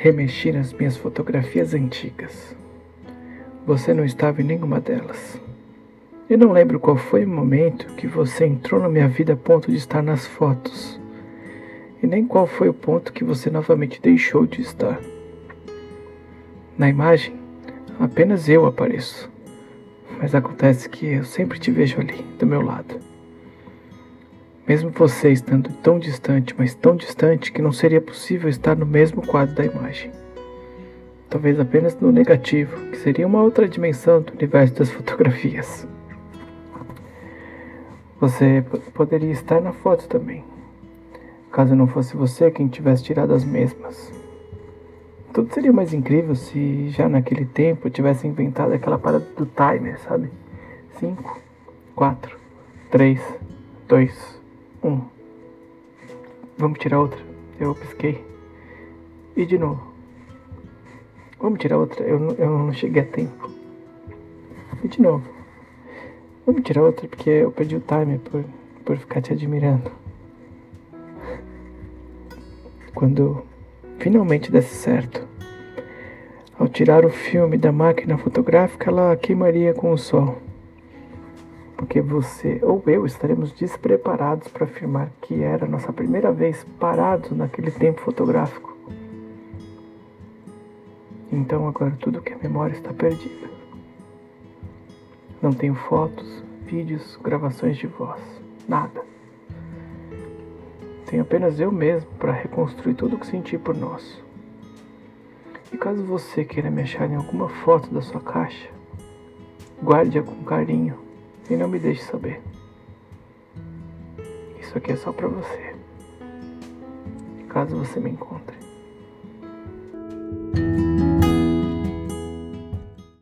Remexi nas minhas fotografias antigas. Você não estava em nenhuma delas. Eu não lembro qual foi o momento que você entrou na minha vida a ponto de estar nas fotos. E nem qual foi o ponto que você novamente deixou de estar. Na imagem, apenas eu apareço. Mas acontece que eu sempre te vejo ali, do meu lado. Mesmo você estando tão distante, mas tão distante que não seria possível estar no mesmo quadro da imagem. Talvez apenas no negativo, que seria uma outra dimensão do universo das fotografias. Você poderia estar na foto também, caso não fosse você quem tivesse tirado as mesmas. Tudo seria mais incrível se já naquele tempo tivesse inventado aquela parada do timer, sabe? 5, 4, 3, 2, um. Vamos tirar outra. Eu pisquei. E de novo. Vamos tirar outra. Eu, eu não cheguei a tempo. E de novo. Vamos tirar outra porque eu perdi o time por, por ficar te admirando. Quando finalmente desse certo, ao tirar o filme da máquina fotográfica, ela queimaria com o sol porque você ou eu estaremos despreparados para afirmar que era nossa primeira vez parados naquele tempo fotográfico. Então agora tudo que é memória está perdido. Não tenho fotos, vídeos, gravações de voz, nada. Tenho apenas eu mesmo para reconstruir tudo o que senti por nós. E caso você queira me achar em alguma foto da sua caixa, guarde-a com carinho e não me deixe saber. Isso aqui é só para você. Caso você me encontre.